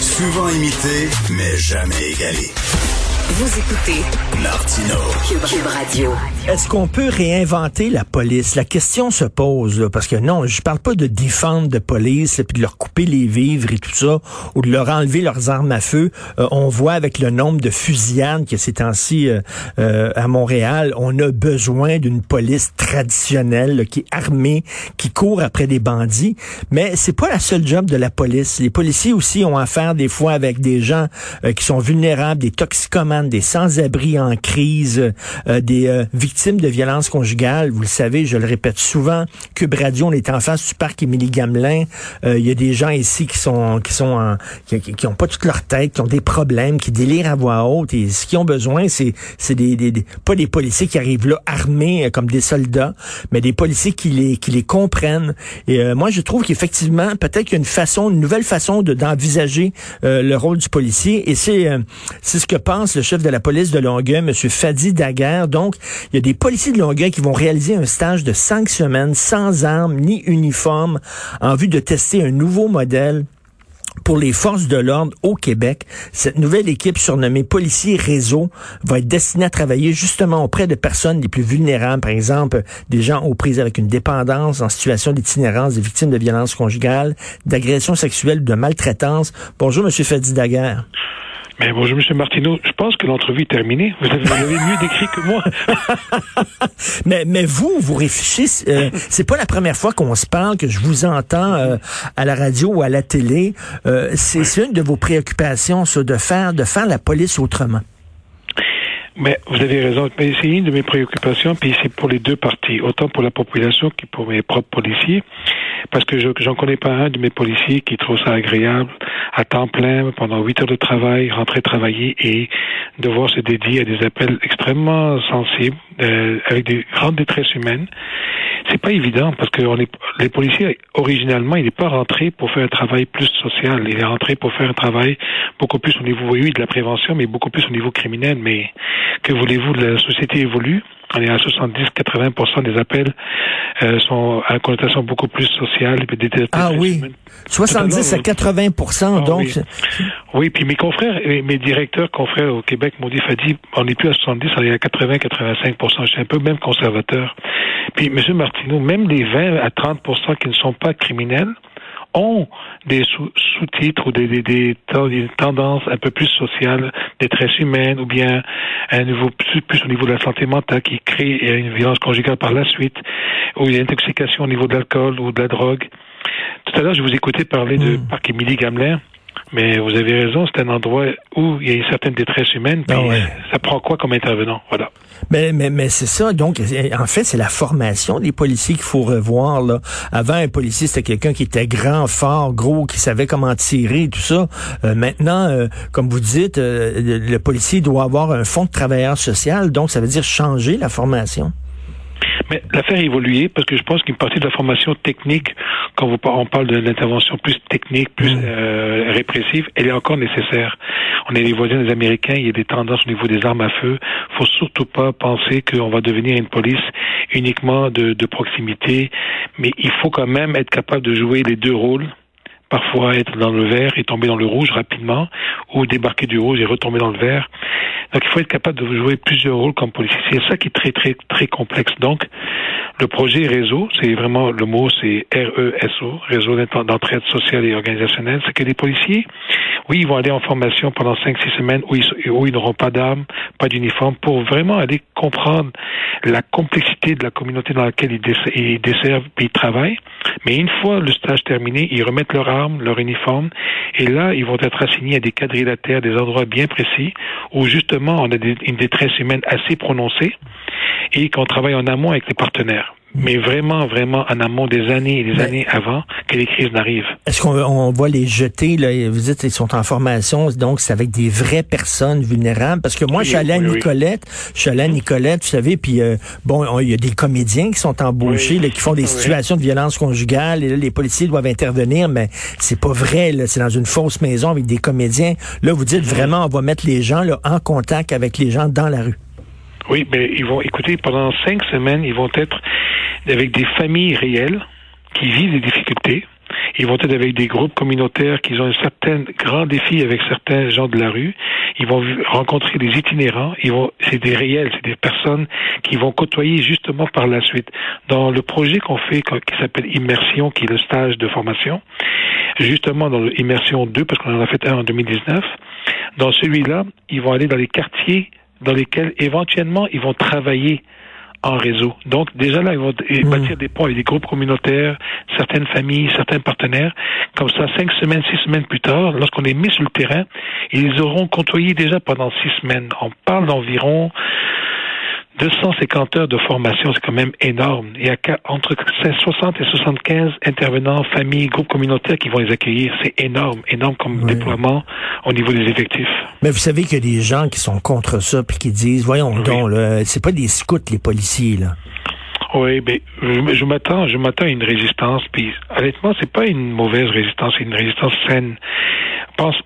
Souvent imité, mais jamais égalé. Vous écoutez Martino. Cube Radio. Est-ce qu'on peut réinventer la police? La question se pose, là, parce que non, je parle pas de défendre de police, puis de leur couper les vivres et tout ça, ou de leur enlever leurs armes à feu. Euh, on voit avec le nombre de fusillades que ces temps-ci euh, euh, à Montréal, on a besoin d'une police traditionnelle là, qui est armée, qui court après des bandits. Mais c'est pas la seule job de la police. Les policiers aussi ont affaire des fois avec des gens qui sont vulnérables, des toxicomanes des sans-abri en crise, euh, des euh, victimes de violences conjugales. Vous le savez, je le répète souvent, Cube Radio, on est en face du parc Émilie Gamelin. Euh, il y a des gens ici qui sont qui sont en, qui, qui, ont pas toute leur tête, qui ont des problèmes, qui délirent à voix haute. Et ce qu'ils ont besoin, c'est c'est des, des, pas des policiers qui arrivent là armés comme des soldats, mais des policiers qui les qui les comprennent. Et moi, je trouve qu'effectivement, peut-être qu'il y a une façon, une nouvelle façon de d'envisager le rôle du policier. Et c'est c'est ce que pense le chef de la police de Longueuil, M. Fadi Daguerre. Donc, il y a des policiers de Longueuil qui vont réaliser un stage de cinq semaines sans armes ni uniforme en vue de tester un nouveau modèle pour les forces de l'ordre au Québec. Cette nouvelle équipe surnommée Policiers Réseau va être destinée à travailler justement auprès de personnes les plus vulnérables, par exemple des gens aux prises avec une dépendance, en situation d'itinérance, des victimes de violences conjugales, d'agressions sexuelles, de maltraitance. Bonjour, Monsieur Fadi Daguerre. Mais bonjour, M. Martineau. Je pense que l'entrevue est terminée. Vous avez, mieux décrit que moi. mais, mais vous, vous réfléchissez. Euh, c'est pas la première fois qu'on se parle, que je vous entends euh, à la radio ou à la télé. Euh, c'est une de vos préoccupations, ça, de faire, de faire la police autrement. Mais vous avez raison. Mais c'est une de mes préoccupations, puis c'est pour les deux parties, autant pour la population que pour mes propres policiers, parce que j'en connais pas un de mes policiers qui trouve ça agréable à temps plein pendant huit heures de travail, rentrer travailler et devoir se dédier à des appels extrêmement sensibles, euh, avec des grandes détresses humaines. C'est pas évident parce que on est, les policiers originalement, il n'est pas rentré pour faire un travail plus social. Il est rentré pour faire un travail beaucoup plus au niveau oui, de la prévention, mais beaucoup plus au niveau criminel. Mais que voulez-vous, la société évolue. On est à 70-80% des appels euh, sont à connotation beaucoup plus sociale. Et des, ah oui, 70 à 80 ah donc. Oui. oui. puis mes confrères et mes directeurs confrères au Québec m'ont dit, Fadi, on n'est plus à 70, on est à 80-85 Je suis un peu même conservateur. Puis, M. Martineau, même les 20 à 30% qui ne sont pas criminels, ont des sous-titres ou des, des, des, tendances un peu plus sociales, des traits humaines, ou bien un niveau plus, plus, au niveau de la santé mentale qui crée une violence conjugale par la suite, ou une intoxication au niveau de l'alcool ou de la drogue. Tout à l'heure, je vous écoutais parler de hmm. Parc Émilie Gamelin. Mais vous avez raison, c'est un endroit où il y a une certaine détresse humaine. Ah Ça prend quoi comme intervenant? Voilà. Mais, mais, mais c'est ça. Donc, en fait, c'est la formation des policiers qu'il faut revoir. Là. Avant, un policier, c'était quelqu'un qui était grand, fort, gros, qui savait comment tirer, tout ça. Euh, maintenant, euh, comme vous dites, euh, le policier doit avoir un fonds de travailleur social. Donc, ça veut dire changer la formation. Mais la faire évoluer, parce que je pense qu'une partie de la formation technique, quand vous, on parle de l'intervention plus technique, plus mm. euh, répressive, elle est encore nécessaire. On est les voisins des Américains, il y a des tendances au niveau des armes à feu. faut surtout pas penser qu'on va devenir une police uniquement de, de proximité, mais il faut quand même être capable de jouer les deux rôles parfois être dans le vert et tomber dans le rouge rapidement, ou débarquer du rouge et retomber dans le vert. Donc il faut être capable de jouer plusieurs rôles comme policier. C'est ça qui est très très très complexe. Donc le projet réseau, c'est vraiment le mot, c'est R-E-S-O, réseau d'entraide sociale et organisationnelle. C'est que les policiers, oui, ils vont aller en formation pendant cinq six semaines où ils, ils n'auront pas d'armes, pas d'uniforme, pour vraiment aller comprendre la complexité de la communauté dans laquelle ils, desservent et ils travaillent. Mais une fois le stage terminé, ils remettent leurs armes, leur uniforme, et là, ils vont être assignés à des quadrilatères, des endroits bien précis, où justement on a une détresse humaine assez prononcée et qu'on travaille en amont avec les partenaires mais vraiment, vraiment en amont des années et des années avant que les crises n'arrivent. Est-ce qu'on on voit les jeter, là, vous dites qu'ils sont en formation, donc c'est avec des vraies personnes vulnérables? Parce que moi, je suis allé à Nicolette, je suis allé à Nicolette, vous savez, puis euh, bon, il y a des comédiens qui sont embauchés, là, qui font des situations de violence conjugale, et là, les policiers doivent intervenir, mais c'est pas vrai, là, c'est dans une fausse maison avec des comédiens. Là, vous dites vraiment, on va mettre les gens là, en contact avec les gens dans la rue. Oui, mais ils vont, écouter pendant cinq semaines, ils vont être avec des familles réelles qui vivent des difficultés. Ils vont être avec des groupes communautaires qui ont un certain grand défi avec certains gens de la rue. Ils vont rencontrer des itinérants. Ils vont, c'est des réels, c'est des personnes qui vont côtoyer justement par la suite. Dans le projet qu'on fait, qui s'appelle Immersion, qui est le stage de formation, justement dans l'Immersion 2, parce qu'on en a fait un en 2019, dans celui-là, ils vont aller dans les quartiers dans lesquels éventuellement ils vont travailler en réseau. Donc déjà là, ils vont hmm. bâtir des ponts avec des groupes communautaires, certaines familles, certains partenaires. Comme ça, cinq semaines, six semaines plus tard, lorsqu'on est mis sur le terrain, ils auront côtoyé déjà pendant six semaines. On parle d'environ 250 heures de formation, c'est quand même énorme. Il y a entre 60 et 75 intervenants, familles, groupes communautaires qui vont les accueillir. C'est énorme, énorme comme déploiement au niveau des effectifs. Mais vous savez qu'il y a des gens qui sont contre ça puis qui disent, voyons donc, c'est pas des scouts les policiers là. Oui, mais je, m'attends, je m'attends à une résistance. Puis honnêtement, c'est pas une mauvaise résistance, c'est une résistance saine. Pense,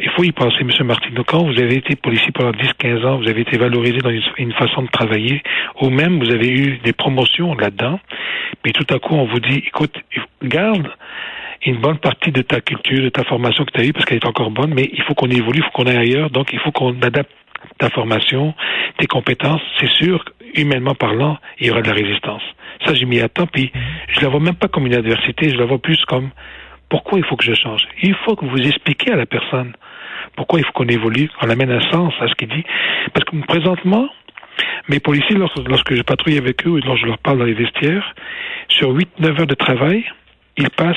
il faut y penser, M. Martineau. Quand vous avez été policier pendant 10-15 ans, vous avez été valorisé dans une, façon de travailler, ou même vous avez eu des promotions là-dedans, puis tout à coup on vous dit, écoute, garde une bonne partie de ta culture, de ta formation que tu as eue, parce qu'elle est encore bonne, mais il faut qu'on évolue, il faut qu'on aille ailleurs, donc il faut qu'on adapte ta formation, tes compétences, c'est sûr, humainement parlant, il y aura de la résistance. Ça, j'ai mis à temps, puis je la vois même pas comme une adversité, je la vois plus comme pourquoi il faut que je change? Il faut que vous expliquiez à la personne pourquoi il faut qu'on évolue, qu'on amène un sens à ce qu'il dit. Parce que présentement, mes policiers, lorsque, je patrouille avec eux et lorsque je leur parle dans les vestiaires, sur 8-9 heures de travail, ils passent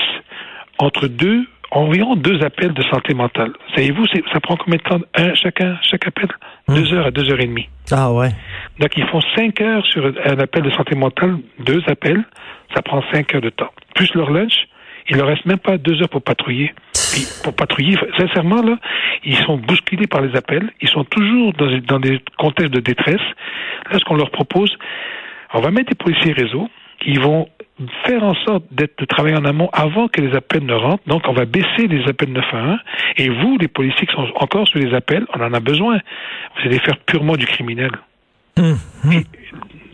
entre deux environ deux appels de santé mentale. Savez-vous, ça prend combien de temps? Un, chacun, chaque appel? Hmm. Deux heures à deux heures et demie. Ah ouais. Donc ils font cinq heures sur un appel de santé mentale, deux appels, ça prend cinq heures de temps. Plus leur lunch, il leur reste même pas deux heures pour patrouiller. Pour patrouiller, sincèrement là, ils sont bousculés par les appels, ils sont toujours dans, dans des contextes de détresse. Là, ce qu'on leur propose, on va mettre des policiers réseau, qui vont faire en sorte d'être de travailler en amont avant que les appels ne rentrent. Donc, on va baisser les appels 911. Et vous, les policiers qui sont encore sur les appels, on en a besoin. Vous allez faire purement du criminel. Hum.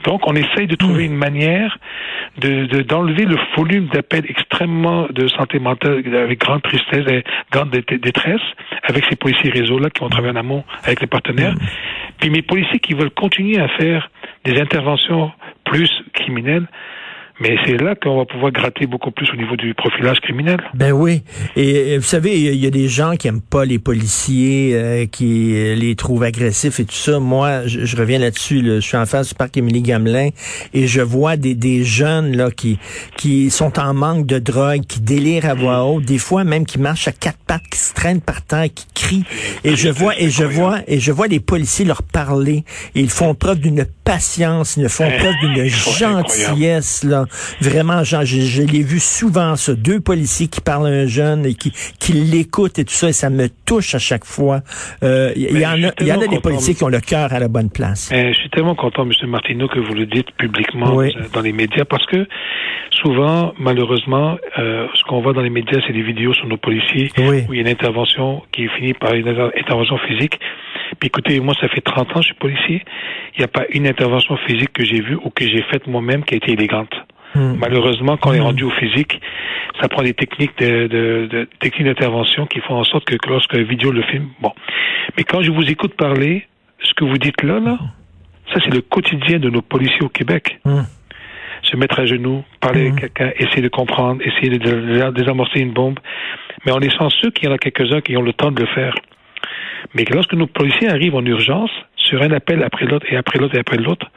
donc, on essaye de trouver hum. une manière de d'enlever le volume d'appels extrêmement de santé mentale avec grande tristesse et grande détresse avec ces policiers réseaux-là qui vont travailler en amont avec les partenaires. Puis mes policiers qui veulent continuer à faire des interventions plus criminelles, mais c'est là qu'on va pouvoir gratter beaucoup plus au niveau du profilage criminel. Ben oui. Et vous savez, il y, a des gens qui aiment pas les policiers, euh, qui les trouvent agressifs et tout ça. Moi, je, reviens là-dessus. Je suis en face du parc Émilie Gamelin et je vois des, des jeunes là qui qui sont en manque de drogue, qui délirent à voix haute, des fois même qui marchent à quatre pattes, qui se traînent par terre, qui crient. Et je vois et je vois et je vois les policiers leur parler. Et ils font preuve d'une patience, ils font preuve d'une gentillesse là. Vraiment, je, je l'ai vu souvent, ça. Deux policiers qui parlent à un jeune et qui, qui l'écoutent et tout ça, et ça me touche à chaque fois. Euh, il y, en a, il y en a des policiers qui ont le cœur à la bonne place. je suis tellement content, M. Martineau, que vous le dites publiquement euh, dans les médias, parce que souvent, malheureusement, euh, ce qu'on voit dans les médias, c'est des vidéos sur nos policiers où il y a une intervention qui finit par une intervention physique. Puis écoutez, moi, ça fait 30 ans que je suis policier. Il n'y a pas une intervention physique que j'ai vue ou que j'ai faite moi-même qui a été élégante. Hmm. Malheureusement, quand on est hmm. rendu au physique, ça prend des techniques de, de, de techniques d'intervention qui font en sorte que, lorsque vidéo le filme, bon. Mais quand je vous écoute parler, ce que vous dites là, là, ça c'est le quotidien de nos policiers au Québec. Hmm. Se mettre à genoux, parler avec quelqu'un, essayer de comprendre, essayer de désamorcer une bombe. Mais on est chanceux qu'il y en a quelques-uns qui ont le temps de le faire. Mais lorsque nos policiers arrivent en urgence, sur un appel après l'autre et après l'autre et après l'autre,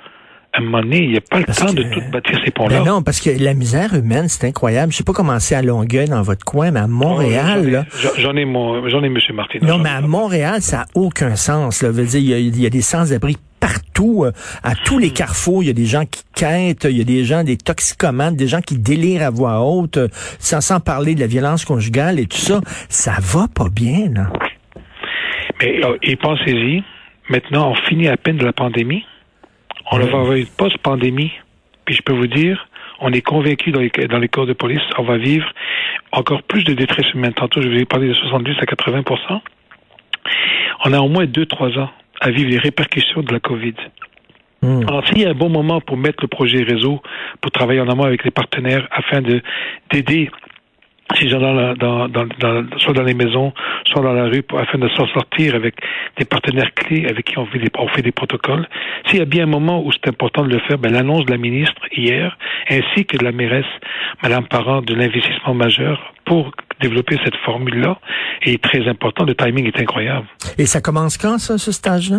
à un moment donné, il n'y a pas le temps de tout bâtir ces ponts-là. Ben non, parce que la misère humaine, c'est incroyable. Je sais pas comment c'est à Longueuil, dans votre coin, mais à Montréal, J'en ai, mon, j'en ai, M. Martin. Non, mais à Montréal, ça n'a aucun sens. Là. Veut dire, il y a, des sans-abri partout, euh, à tous les carrefours, il y a des gens qui quêtent, il y a des gens, des toxicomanes, des gens qui délirent à voix haute, euh, sans, sans parler de la violence conjugale et tout ça. Ça va pas bien, là. Mais, et pensez-y, maintenant, on finit à peine de la pandémie. On va avoir une post-pandémie. Puis je peux vous dire, on est convaincu dans les, dans les corps de police, on va vivre encore plus de détresse humaine. Tantôt, je vous ai parlé de 70 à 80% On a au moins 2-3 ans à vivre les répercussions de la COVID. Hmm. Alors, s'il y a un bon moment pour mettre le projet réseau, pour travailler en amont avec les partenaires afin de d'aider gens dans, dans, dans, soit dans les maisons, soit dans la rue, afin de s'en sortir avec des partenaires clés avec qui on fait des, on fait des protocoles. S'il y a bien un moment où c'est important de le faire, ben, l'annonce de la ministre hier, ainsi que de la mairesse, Madame Parent, de l'investissement majeur pour développer cette formule-là est très important. Le timing est incroyable. Et ça commence quand, ça, ce stage-là?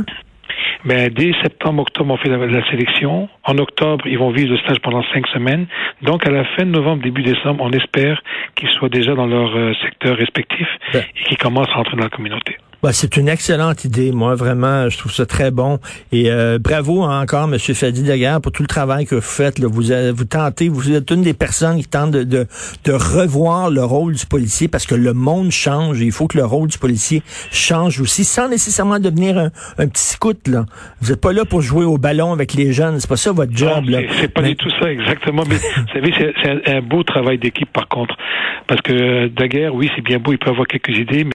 Ben, dès septembre, octobre, on fait la, sélection. En octobre, ils vont vivre le stage pendant cinq semaines. Donc, à la fin de novembre, début décembre, on espère qu'ils soient déjà dans leur euh, secteur respectif ben. et qu'ils commencent à rentrer dans la communauté. Bah, c'est une excellente idée. Moi, vraiment, je trouve ça très bon. Et euh, bravo encore, M. Fadi Daguerre, pour tout le travail que vous faites. Là. Vous, vous tentez, vous êtes une des personnes qui tentent de, de, de, revoir le rôle du policier parce que le monde change. Et il faut que le rôle du policier change aussi, sans nécessairement devenir un, un petit scout. Là. Vous n'êtes pas là pour jouer au ballon avec les jeunes. C'est pas ça votre job. là. C'est pas du tout ça, exactement. Mais vous savez, c'est un, un beau travail d'équipe, par contre. Parce que Daguerre, oui, c'est bien beau, il peut avoir quelques idées, mais